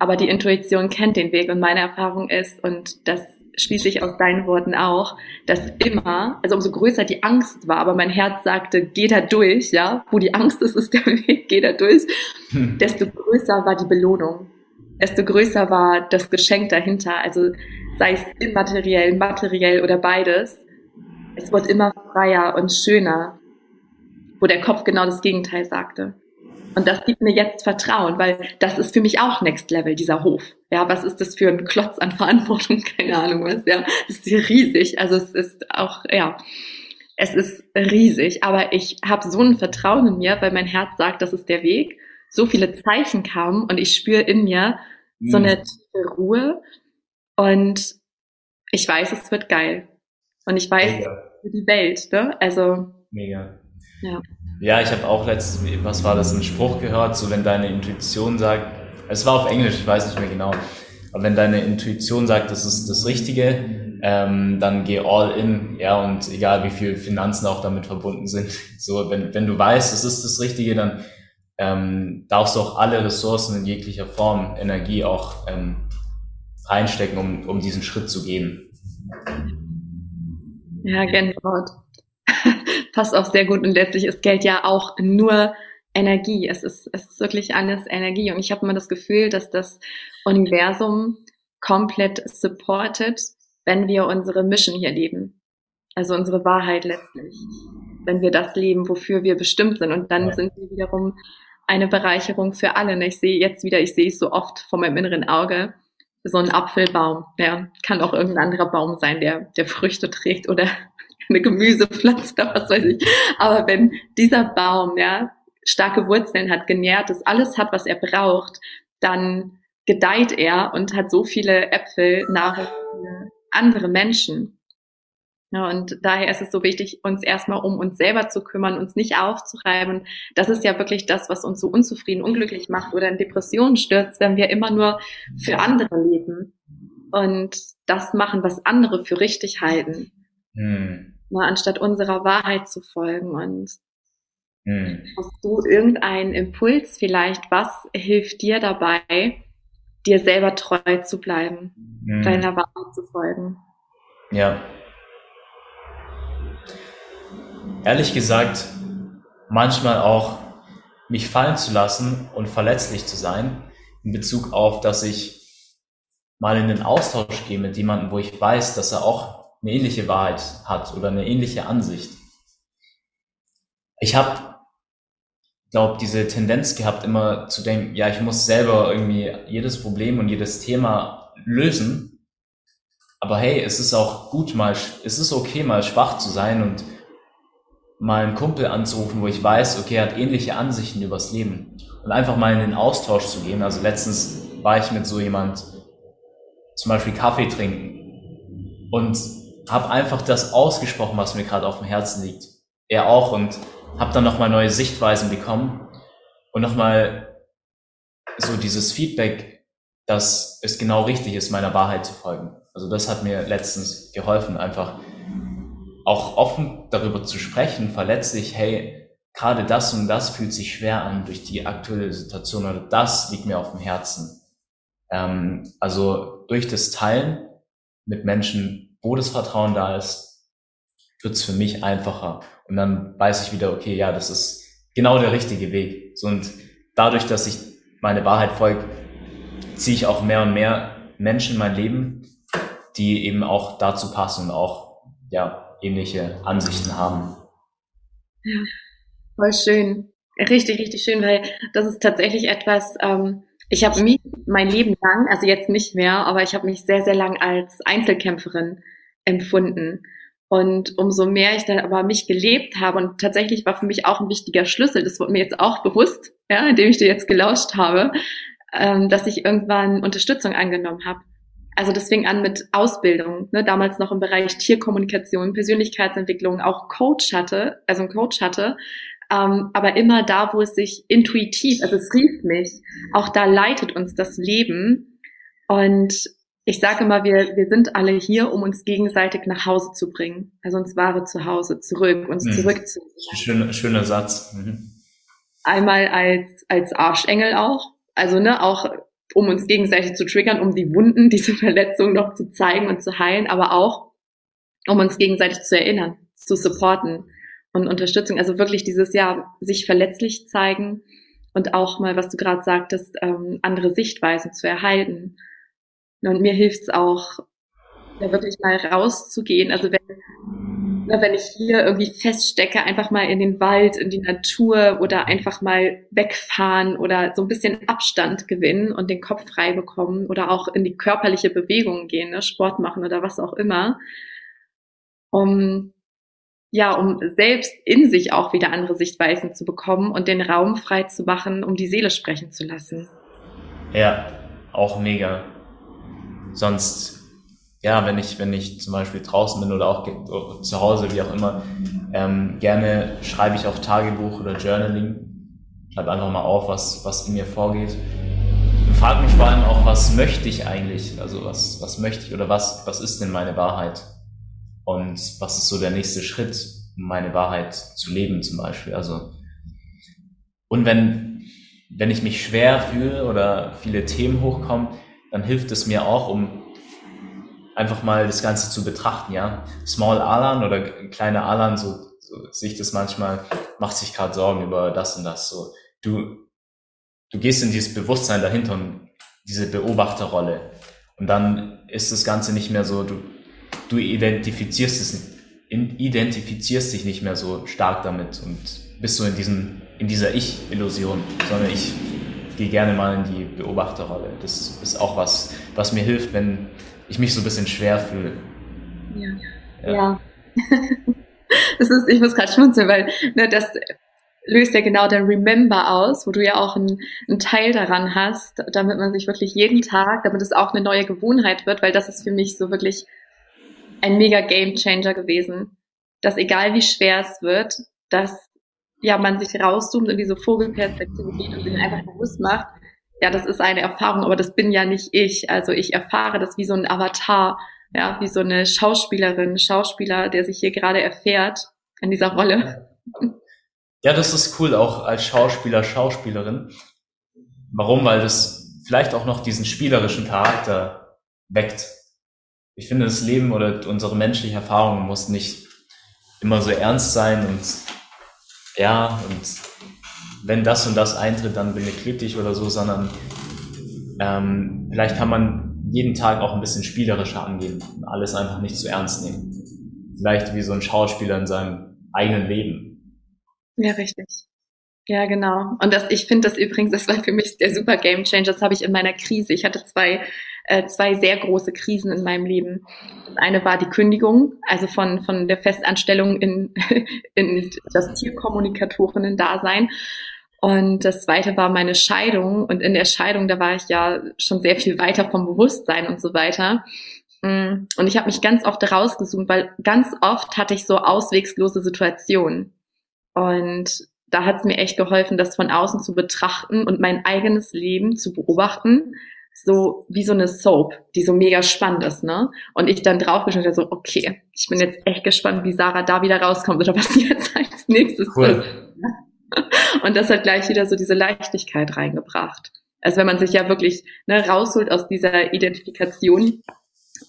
Aber die Intuition kennt den Weg und meine Erfahrung ist, und das schließe ich aus deinen Worten auch, dass immer, also umso größer die Angst war, aber mein Herz sagte, geh da durch, ja, wo die Angst ist, ist der [LAUGHS] Weg, geh da durch, hm. desto größer war die Belohnung, desto größer war das Geschenk dahinter, also sei es immateriell, materiell oder beides, es wird immer freier und schöner, wo der Kopf genau das Gegenteil sagte. Und das gibt mir jetzt Vertrauen, weil das ist für mich auch Next Level, dieser Hof. Ja, was ist das für ein Klotz an Verantwortung? [LAUGHS] Keine Ahnung was, ja. Das ist riesig. Also es ist auch, ja, es ist riesig. Aber ich habe so ein Vertrauen in mir, weil mein Herz sagt, das ist der Weg. So viele Zeichen kamen und ich spüre in mir so eine mhm. tiefe Ruhe. Und ich weiß, es wird geil. Und ich weiß, Mega. für die Welt, ne? Also. Mega. Ja. Ja, ich habe auch letztens, was war das, einen Spruch gehört, so wenn deine Intuition sagt, es war auf Englisch, ich weiß nicht mehr genau, aber wenn deine Intuition sagt, das ist das Richtige, ähm, dann geh all in, ja, und egal wie viel Finanzen auch damit verbunden sind. [LAUGHS] So, wenn, wenn du weißt, es ist das Richtige, dann ähm, darfst du auch alle Ressourcen in jeglicher Form, Energie auch ähm, reinstecken, um, um diesen Schritt zu gehen. Ja, Gänsehaut. Passt auch sehr gut und letztlich ist Geld ja auch nur Energie. Es ist, es ist wirklich alles Energie und ich habe immer das Gefühl, dass das Universum komplett supportet, wenn wir unsere Mission hier leben. Also unsere Wahrheit letztlich. Wenn wir das leben, wofür wir bestimmt sind. Und dann sind wir wiederum eine Bereicherung für alle. Und ich sehe jetzt wieder, ich sehe es so oft vor meinem inneren Auge, so ein Apfelbaum. Ja, kann auch irgendein anderer Baum sein, der, der Früchte trägt oder eine Gemüsepflanze oder [LAUGHS] was weiß ich. Aber wenn dieser Baum, ja, starke Wurzeln hat, genährt ist, alles hat, was er braucht, dann gedeiht er und hat so viele Äpfel nach andere Menschen. Ja, und daher ist es so wichtig, uns erstmal um uns selber zu kümmern, uns nicht aufzureiben. Das ist ja wirklich das, was uns so unzufrieden, unglücklich macht oder in Depressionen stürzt, wenn wir immer nur für andere leben und das machen, was andere für richtig halten. Hm ne, anstatt unserer Wahrheit zu folgen. Und hm. hast du irgendeinen Impuls vielleicht? Was hilft dir dabei, dir selber treu zu bleiben, hm. deiner Wahrheit zu folgen? Ja. ehrlich gesagt manchmal auch mich fallen zu lassen und verletzlich zu sein in Bezug auf, dass ich mal in den Austausch gehe mit jemandem, wo ich weiß, dass er auch eine ähnliche Wahrheit hat oder eine ähnliche Ansicht. Ich habe, glaube diese Tendenz gehabt, immer zu denken, ja, ich muss selber irgendwie jedes Problem und jedes Thema lösen. Aber hey, es ist auch gut mal, es ist okay mal schwach zu sein und mal einen Kumpel anzurufen, wo ich weiß, okay, er hat ähnliche Ansichten übers Leben und einfach mal in den Austausch zu gehen. Also letztens war ich mit so jemand zum Beispiel Kaffee trinken und habe einfach das ausgesprochen, was mir gerade auf dem Herzen liegt. Er auch und habe dann nochmal neue Sichtweisen bekommen und nochmal so dieses Feedback, dass es genau richtig ist, meiner Wahrheit zu folgen. Also das hat mir letztens geholfen, einfach auch offen darüber zu sprechen, verletzlich, hey, gerade das und das fühlt sich schwer an durch die aktuelle Situation oder das liegt mir auf dem Herzen. Ähm, also durch das Teilen mit Menschen, wo das Vertrauen da ist, wird es für mich einfacher. Und dann weiß ich wieder, okay, ja, das ist genau der richtige Weg. So, und dadurch, dass ich meine Wahrheit folge, ziehe ich auch mehr und mehr Menschen in mein Leben, die eben auch dazu passen und auch ja, ähnliche Ansichten haben. Ja, voll schön. Richtig, richtig schön, weil das ist tatsächlich etwas, ähm, ich habe mich mein Leben lang, also jetzt nicht mehr, aber ich habe mich sehr, sehr lang als Einzelkämpferin empfunden. Und umso mehr ich dann aber mich gelebt habe und tatsächlich war für mich auch ein wichtiger Schlüssel, das wurde mir jetzt auch bewusst, ja, indem ich dir jetzt gelauscht habe, ähm, dass ich irgendwann Unterstützung angenommen habe. Also das fing an mit Ausbildung, ne, damals noch im Bereich Tierkommunikation, Persönlichkeitsentwicklung, auch Coach hatte, also ein Coach hatte, ähm, aber immer da, wo es sich intuitiv, also es rief mich, auch da leitet uns das Leben. Und ich sage immer, wir, wir sind alle hier, um uns gegenseitig nach Hause zu bringen, also uns wahre Zuhause zurück, uns mhm. zurückzuholen. Schöner, schöner Satz. Mhm. Einmal als, als Arschengel auch, also ne, auch um uns gegenseitig zu triggern, um die Wunden, diese Verletzungen noch zu zeigen und zu heilen, aber auch um uns gegenseitig zu erinnern, zu supporten und Unterstützung. Also wirklich dieses Jahr sich verletzlich zeigen und auch mal, was du gerade sagtest, ähm, andere Sichtweisen zu erhalten. Und mir hilft es auch, da wirklich mal rauszugehen. Also wenn, wenn ich hier irgendwie feststecke, einfach mal in den Wald, in die Natur oder einfach mal wegfahren oder so ein bisschen Abstand gewinnen und den Kopf frei bekommen oder auch in die körperliche Bewegung gehen, ne, Sport machen oder was auch immer, um ja, um selbst in sich auch wieder andere Sichtweisen zu bekommen und den Raum frei zu machen, um die Seele sprechen zu lassen. Ja, auch mega. Sonst, ja, wenn ich, wenn ich zum Beispiel draußen bin oder auch zu Hause, wie auch immer, ähm, gerne schreibe ich auch Tagebuch oder Journaling. Schreibe einfach mal auf, was, was in mir vorgeht. Und frage mich vor allem auch, was möchte ich eigentlich? Also was, was möchte ich oder was, was ist denn meine Wahrheit? Und was ist so der nächste Schritt, meine Wahrheit zu leben zum Beispiel. Also und wenn wenn ich mich schwer fühle oder viele Themen hochkommen, dann hilft es mir auch, um einfach mal das Ganze zu betrachten, ja. Small Alan oder kleiner Alan, so, so sehe ich das manchmal, macht sich gerade Sorgen über das und das. So, du, du gehst in dieses Bewusstsein dahinter und diese Beobachterrolle. Und dann ist das Ganze nicht mehr so, du, du identifizierst es, identifizierst dich nicht mehr so stark damit und bist so in diesem, in dieser Ich-Illusion, sondern ich gehe gerne mal in die Beobachterrolle. Das ist auch was, was mir hilft, wenn ich mich so ein bisschen schwer fühle. Ja. ja. ja. [LAUGHS] das ist, ich muss gerade schmunzeln, weil ne, das löst ja genau dein Remember aus, wo du ja auch einen, einen Teil daran hast, damit man sich wirklich jeden Tag, damit es auch eine neue Gewohnheit wird, weil das ist für mich so wirklich ein mega Game Changer gewesen. Dass egal wie schwer es wird, dass ja man sich rauszoomt und diese Vogelperspektive geht und sich einfach bewusst macht, ja, das ist eine Erfahrung, aber das bin ja nicht ich. Also ich erfahre das wie so ein Avatar, ja, wie so eine Schauspielerin, Schauspieler, der sich hier gerade erfährt in dieser Rolle. Ja, das ist cool, auch als Schauspieler, Schauspielerin. Warum? Weil das vielleicht auch noch diesen spielerischen Charakter weckt ich finde, das Leben oder unsere menschliche Erfahrung muss nicht immer so ernst sein und ja, und wenn das und das eintritt, dann bin ich glücklich oder so, sondern ähm, vielleicht kann man jeden Tag auch ein bisschen spielerischer angehen und alles einfach nicht zu ernst nehmen. Vielleicht wie so ein Schauspieler in seinem eigenen Leben. Ja, richtig. Ja, genau. Und das, ich finde das übrigens, das war für mich der super Game Changer. Das habe ich in meiner Krise. Ich hatte zwei, äh, zwei sehr große Krisen in meinem Leben. Das eine war die Kündigung, also von, von der Festanstellung in, [LAUGHS] in das Tierkommunikatorinnen-Dasein. Und das zweite war meine Scheidung. Und in der Scheidung, da war ich ja schon sehr viel weiter vom Bewusstsein und so weiter. Mm, und ich habe mich ganz oft rausgesucht, weil ganz oft hatte ich so auswegslose Situationen. Und da hat es mir echt geholfen, das von außen zu betrachten und mein eigenes Leben zu beobachten, so wie so eine Soap, die so mega spannend ist, ne? Und ich dann draufgeschaut habe, so, okay, ich bin jetzt echt gespannt, wie Sarah da wieder rauskommt oder [LAUGHS] was jetzt als nächstes cool. ist. [LAUGHS] Und das hat gleich wieder so diese Leichtigkeit reingebracht. Also wenn man sich ja wirklich ne, rausholt aus dieser Identifikation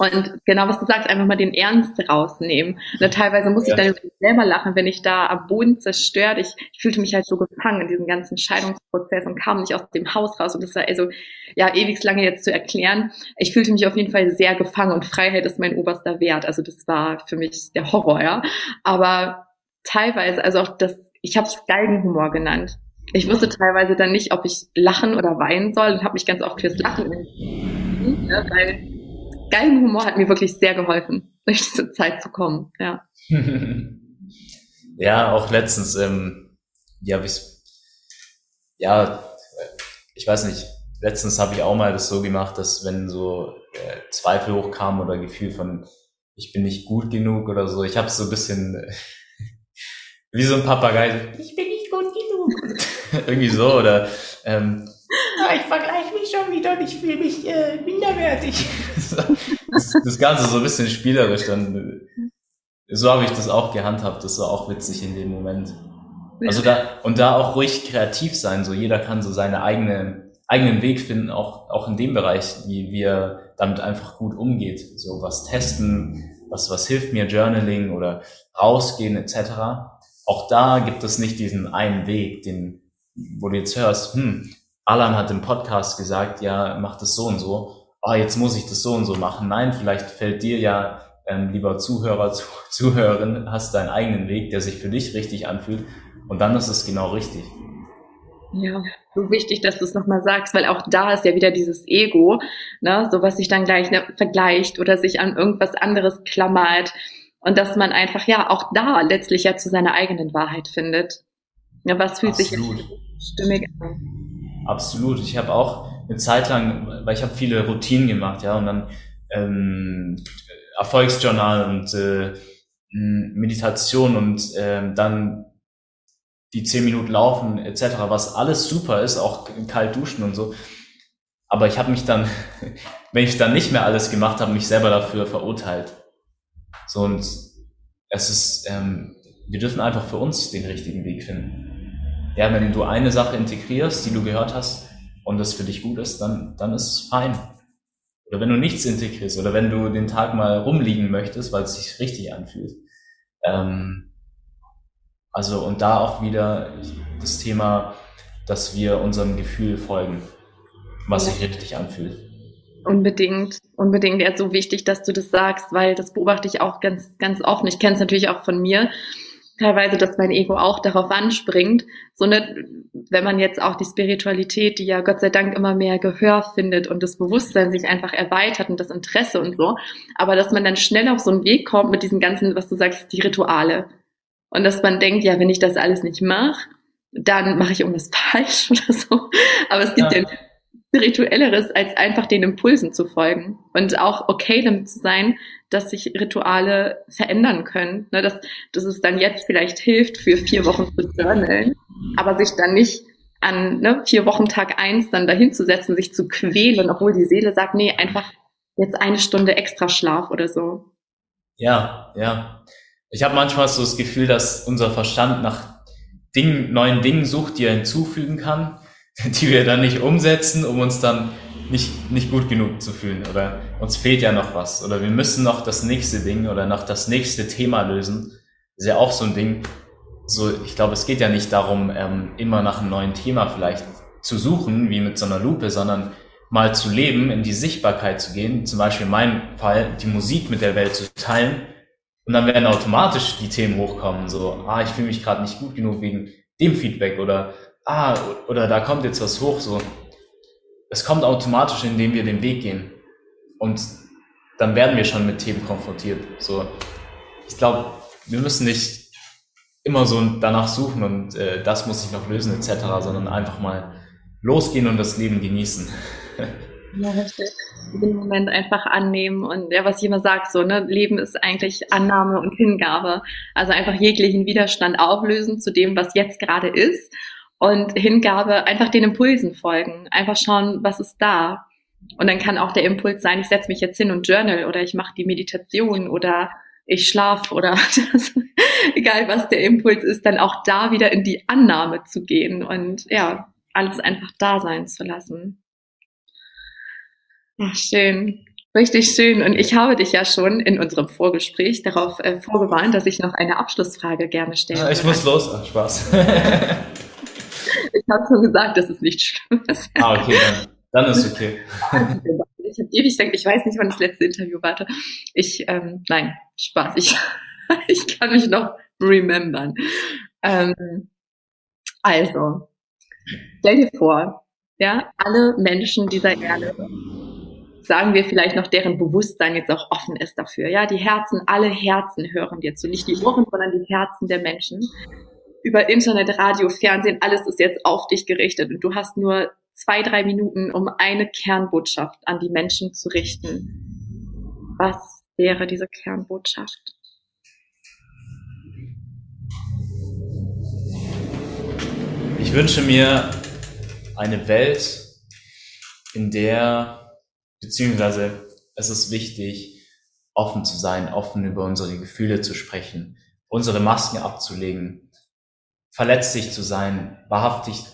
und genau, was du sagst, einfach mal den Ernst rausnehmen. Und ne, teilweise muss ja. ich dann über mich selber lachen, wenn ich da am Boden zerstört. Ich, ich fühlte mich halt so gefangen in diesem ganzen Scheidungsprozess und kam nicht aus dem Haus raus. Und das war also, ja, ewig lange jetzt zu erklären. Ich fühlte mich auf jeden Fall sehr gefangen und Freiheit ist mein oberster Wert. Also das war für mich der Horror, ja. Aber teilweise, also auch das, ich habe es Galgenhumor genannt. Ich wusste teilweise dann nicht, ob ich lachen oder weinen soll und habe mich ganz oft fürs Lachen entschieden, ne, weil geilen Humor hat mir wirklich sehr geholfen, durch diese Zeit zu kommen. Ja, [LAUGHS] ja auch letztens, ähm, ja, ja, ich weiß nicht, letztens habe ich auch mal das so gemacht, dass wenn so äh, Zweifel hochkamen oder Gefühl von, ich bin nicht gut genug oder so, ich habe so ein bisschen äh, [LAUGHS] wie so ein Papagei, ich bin nicht gut genug. [LAUGHS] Irgendwie so, oder ähm, ich vergleiche mich schon wieder und ich fühle mich äh, minderwertig. [LAUGHS] das, das Ganze so ein bisschen spielerisch dann. So habe ich das auch gehandhabt. Das war auch witzig in dem Moment. Also da, und da auch ruhig kreativ sein. So jeder kann so seine eigene, eigenen Weg finden, auch, auch in dem Bereich, wie wir damit einfach gut umgeht. So was testen, was, was hilft mir, Journaling oder rausgehen, etc. Auch da gibt es nicht diesen einen Weg, den, wo du jetzt hörst, hm, Alan hat im Podcast gesagt, ja, mach das so und so. Oh, jetzt muss ich das so und so machen. Nein, vielleicht fällt dir ja, ähm, lieber Zuhörer, Zuh Zuhörerin, hast deinen eigenen Weg, der sich für dich richtig anfühlt. Und dann ist es genau richtig. Ja, so wichtig, dass du es nochmal sagst, weil auch da ist ja wieder dieses Ego, ne, so was sich dann gleich ne, vergleicht oder sich an irgendwas anderes klammert. Und dass man einfach ja auch da letztlich ja zu seiner eigenen Wahrheit findet. Ja, was fühlt Absolut. sich stimmig an? Absolut. Ich habe auch eine Zeit lang, weil ich habe viele Routinen gemacht, ja, und dann ähm, Erfolgsjournal und äh, Meditation und ähm, dann die zehn Minuten laufen etc., was alles super ist, auch kalt duschen und so. Aber ich habe mich dann, [LAUGHS] wenn ich dann nicht mehr alles gemacht habe, mich selber dafür verurteilt. So und es ist, ähm, wir dürfen einfach für uns den richtigen Weg finden. Ja, wenn du eine Sache integrierst, die du gehört hast und das für dich gut ist, dann, dann ist es fein. Oder wenn du nichts integrierst oder wenn du den Tag mal rumliegen möchtest, weil es sich richtig anfühlt. Ähm, also und da auch wieder das Thema, dass wir unserem Gefühl folgen, was sich richtig anfühlt. Unbedingt, unbedingt. Ja, so wichtig, dass du das sagst, weil das beobachte ich auch ganz, ganz oft. Ich kenne es natürlich auch von mir teilweise, dass mein Ego auch darauf anspringt. So ne, wenn man jetzt auch die Spiritualität, die ja Gott sei Dank immer mehr Gehör findet und das Bewusstsein sich einfach erweitert und das Interesse und so, aber dass man dann schnell auf so einen Weg kommt mit diesen ganzen, was du sagst, die Rituale. Und dass man denkt, ja, wenn ich das alles nicht mache, dann mache ich irgendwas [LAUGHS] falsch oder so. Aber es gibt ja, ja spirituelleres, als einfach den Impulsen zu folgen und auch okay damit zu sein, dass sich Rituale verändern können. Ne, dass, dass es dann jetzt vielleicht hilft, für vier Wochen zu journalen, aber sich dann nicht an ne, vier Wochen Tag eins dann dahin zu setzen, sich zu quälen, obwohl die Seele sagt, nee, einfach jetzt eine Stunde extra Schlaf oder so. Ja, ja. Ich habe manchmal so das Gefühl, dass unser Verstand nach Dingen, neuen Dingen sucht, die er hinzufügen kann, die wir dann nicht umsetzen, um uns dann nicht, nicht gut genug zu fühlen oder uns fehlt ja noch was oder wir müssen noch das nächste Ding oder noch das nächste Thema lösen. ist ja auch so ein Ding. So, ich glaube, es geht ja nicht darum, ähm, immer nach einem neuen Thema vielleicht zu suchen, wie mit so einer Lupe, sondern mal zu leben, in die Sichtbarkeit zu gehen, zum Beispiel in meinem Fall, die Musik mit der Welt zu teilen. Und dann werden automatisch die Themen hochkommen, so, ah, ich fühle mich gerade nicht gut genug wegen dem Feedback oder, ah, oder da kommt jetzt was hoch, so. Es kommt automatisch, indem wir den Weg gehen. Und dann werden wir schon mit Themen konfrontiert. So, ich glaube, wir müssen nicht immer so danach suchen und äh, das muss ich noch lösen etc., sondern einfach mal losgehen und das Leben genießen. [LAUGHS] Ja, richtig. Den Moment einfach annehmen und ja, was ich immer sage, so, ne, Leben ist eigentlich Annahme und Hingabe. Also einfach jeglichen Widerstand auflösen zu dem, was jetzt gerade ist und Hingabe einfach den Impulsen folgen. Einfach schauen, was ist da. Und dann kann auch der Impuls sein, ich setze mich jetzt hin und journal oder ich mache die Meditation oder ich schlafe oder [LAUGHS] das, egal was der Impuls ist, dann auch da wieder in die Annahme zu gehen und ja, alles einfach da sein zu lassen. Ach, schön. Richtig schön. Und ich habe dich ja schon in unserem Vorgespräch darauf äh, vorgewarnt, dass ich noch eine Abschlussfrage gerne stelle. Ja, ich muss los. Ach, Spaß. [LAUGHS] [LAUGHS] ich habe schon gesagt, dass es nicht schlimm ist. Ah, okay, dann, dann ist okay. [LAUGHS] Ich habe ewig gedacht, ich weiß nicht, wann das letzte Interview war. Ich, ähm, nein, Spaß. Ich, [LAUGHS] ich kann mich noch remembern. Ähm, also, stell dir vor, ja, alle Menschen dieser Erde sagen wir vielleicht noch, deren Bewusstsein jetzt auch offen ist dafür. Ja, die Herzen, alle Herzen hören dir zu. Nicht die Ohren, sondern die Herzen der Menschen. Über Internet, Radio, Fernsehen, alles ist jetzt auf dich gerichtet und du hast nur zwei, drei Minuten, um eine Kernbotschaft an die Menschen zu richten. Was wäre diese Kernbotschaft? Ich wünsche mir eine Welt, in der beziehungsweise es ist wichtig, offen zu sein, offen über unsere Gefühle zu sprechen, unsere Masken abzulegen, verletzlich zu sein, wahrhaftig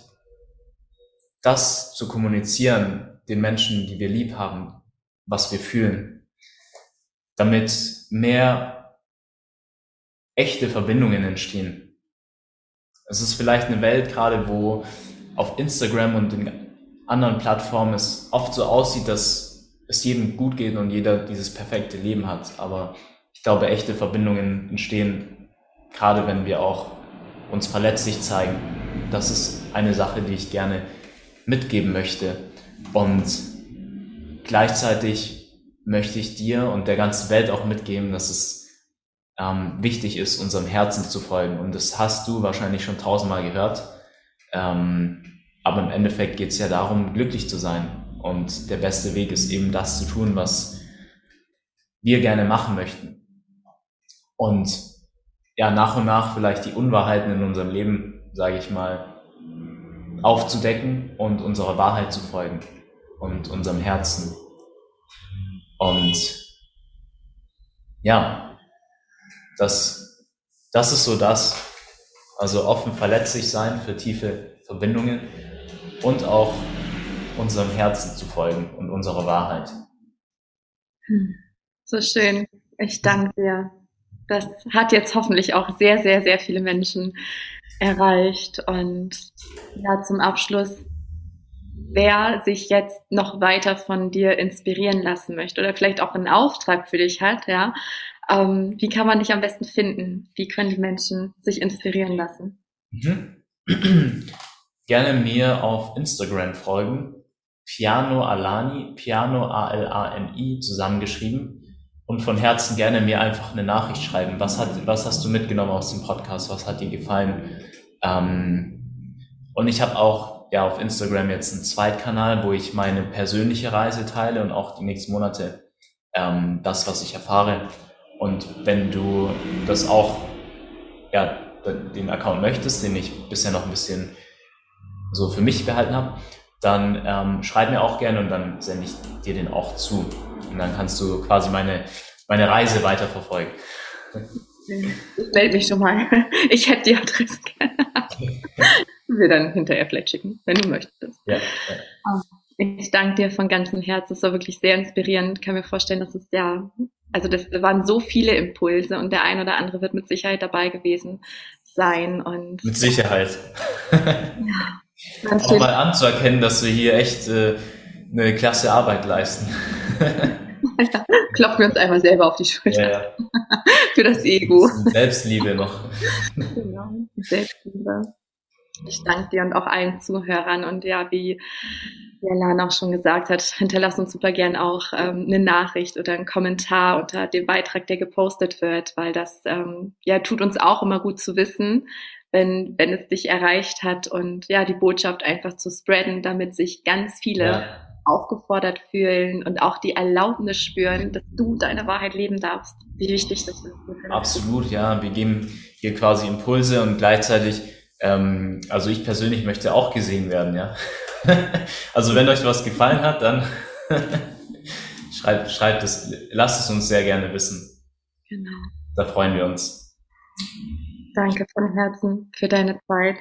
das zu kommunizieren, den Menschen, die wir lieb haben, was wir fühlen, damit mehr echte Verbindungen entstehen. Es ist vielleicht eine Welt gerade, wo auf Instagram und den anderen Plattformen es oft so aussieht, dass es jedem gut geht und jeder dieses perfekte Leben hat. Aber ich glaube, echte Verbindungen entstehen, gerade wenn wir auch uns verletzlich zeigen. Das ist eine Sache, die ich gerne mitgeben möchte. Und gleichzeitig möchte ich dir und der ganzen Welt auch mitgeben, dass es ähm, wichtig ist, unserem Herzen zu folgen. Und das hast du wahrscheinlich schon tausendmal gehört. Ähm, aber im Endeffekt geht es ja darum, glücklich zu sein. Und der beste Weg ist eben das zu tun, was wir gerne machen möchten. Und ja, nach und nach vielleicht die Unwahrheiten in unserem Leben, sage ich mal, aufzudecken und unserer Wahrheit zu folgen und unserem Herzen. Und ja, das, das ist so das. Also offen verletzlich sein für tiefe Verbindungen und auch unserem Herzen zu folgen und unserer Wahrheit. Hm. So schön. Ich danke dir. Das hat jetzt hoffentlich auch sehr, sehr, sehr viele Menschen erreicht. Und ja, zum Abschluss, wer sich jetzt noch weiter von dir inspirieren lassen möchte oder vielleicht auch einen Auftrag für dich hat, ja, ähm, wie kann man dich am besten finden? Wie können die Menschen sich inspirieren lassen? Mhm. [CLEARS THROAT] Gerne mir auf Instagram folgen. Piano Alani, Piano A-L-A-N-I zusammengeschrieben und von Herzen gerne mir einfach eine Nachricht schreiben. Was hat, was hast du mitgenommen aus dem Podcast? Was hat dir gefallen? Ähm, und ich habe auch ja auf Instagram jetzt einen Zweitkanal, wo ich meine persönliche Reise teile und auch die nächsten Monate ähm, das, was ich erfahre. Und wenn du das auch ja den Account möchtest, den ich bisher noch ein bisschen so für mich behalten habe, dann ähm, schreib mir auch gerne und dann sende ich dir den auch zu. Und dann kannst du quasi meine, meine Reise weiterverfolgen. [LAUGHS] Ich melde mich schon mal. [LAUGHS] Ich hätte die Adresse gerne. [LAUGHS] Wir dann hinterher vielleicht schicken, wenn du möchtest. Ja, ja. Ah, ich danke dir von ganzem Herzen. Es war wirklich sehr inspirierend. Ich kann mir vorstellen, dass es ja also das waren so viele Impulse und der ein oder andere wird mit Sicherheit dabei gewesen sein und mit Sicherheit. ja, auch mal anzuerkennen, dass wir hier echt äh, eine klasse Arbeit leisten. [LAUGHS] ja, klopfen wir uns einmal selber auf die Schulter. Ja, ja. [LAUGHS] Für das Ego. Selbstliebe noch. genau, Selbstliebe. Ich danke dir und auch allen Zuhörern und ja, wie ja, Lana auch schon gesagt hat, hinterlass uns super gern auch ähm, eine Nachricht oder einen Kommentar unter dem Beitrag, der gepostet wird, weil das ähm, ja tut uns auch immer gut zu wissen, wenn, wenn es dich erreicht hat und ja, die Botschaft einfach zu spreaden, damit sich ganz viele ja. aufgefordert fühlen und auch die Erlaubnis spüren, dass du deine Wahrheit leben darfst. Wie wichtig das ist. Absolut, ja. Wir geben hier quasi Impulse und gleichzeitig, ähm, also ich persönlich möchte auch gesehen werden, ja. [LAUGHS] also wenn euch was gefallen hat, dann [LAUGHS] schreibt, schreibt es, lasst es uns sehr gerne wissen. Genau. Da freuen wir uns. Danke von Herzen für deine Zeit.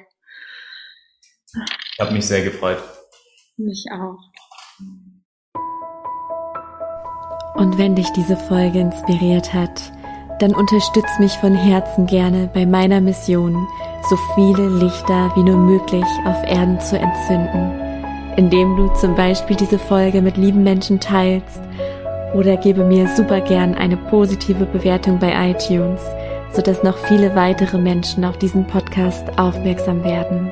Ich habe mich sehr gefreut. Mich auch. Und wenn dich diese Folge inspiriert hat, dann unterstütz mich von Herzen gerne bei meiner Mission, so viele Lichter wie nur möglich auf Erden zu entzünden indem du zum Beispiel diese Folge mit lieben Menschen teilst oder gebe mir super gern eine positive Bewertung bei iTunes, sodass noch viele weitere Menschen auf diesen Podcast aufmerksam werden.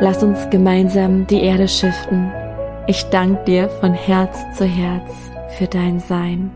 Lass uns gemeinsam die Erde schiften. Ich danke dir von Herz zu Herz für dein Sein.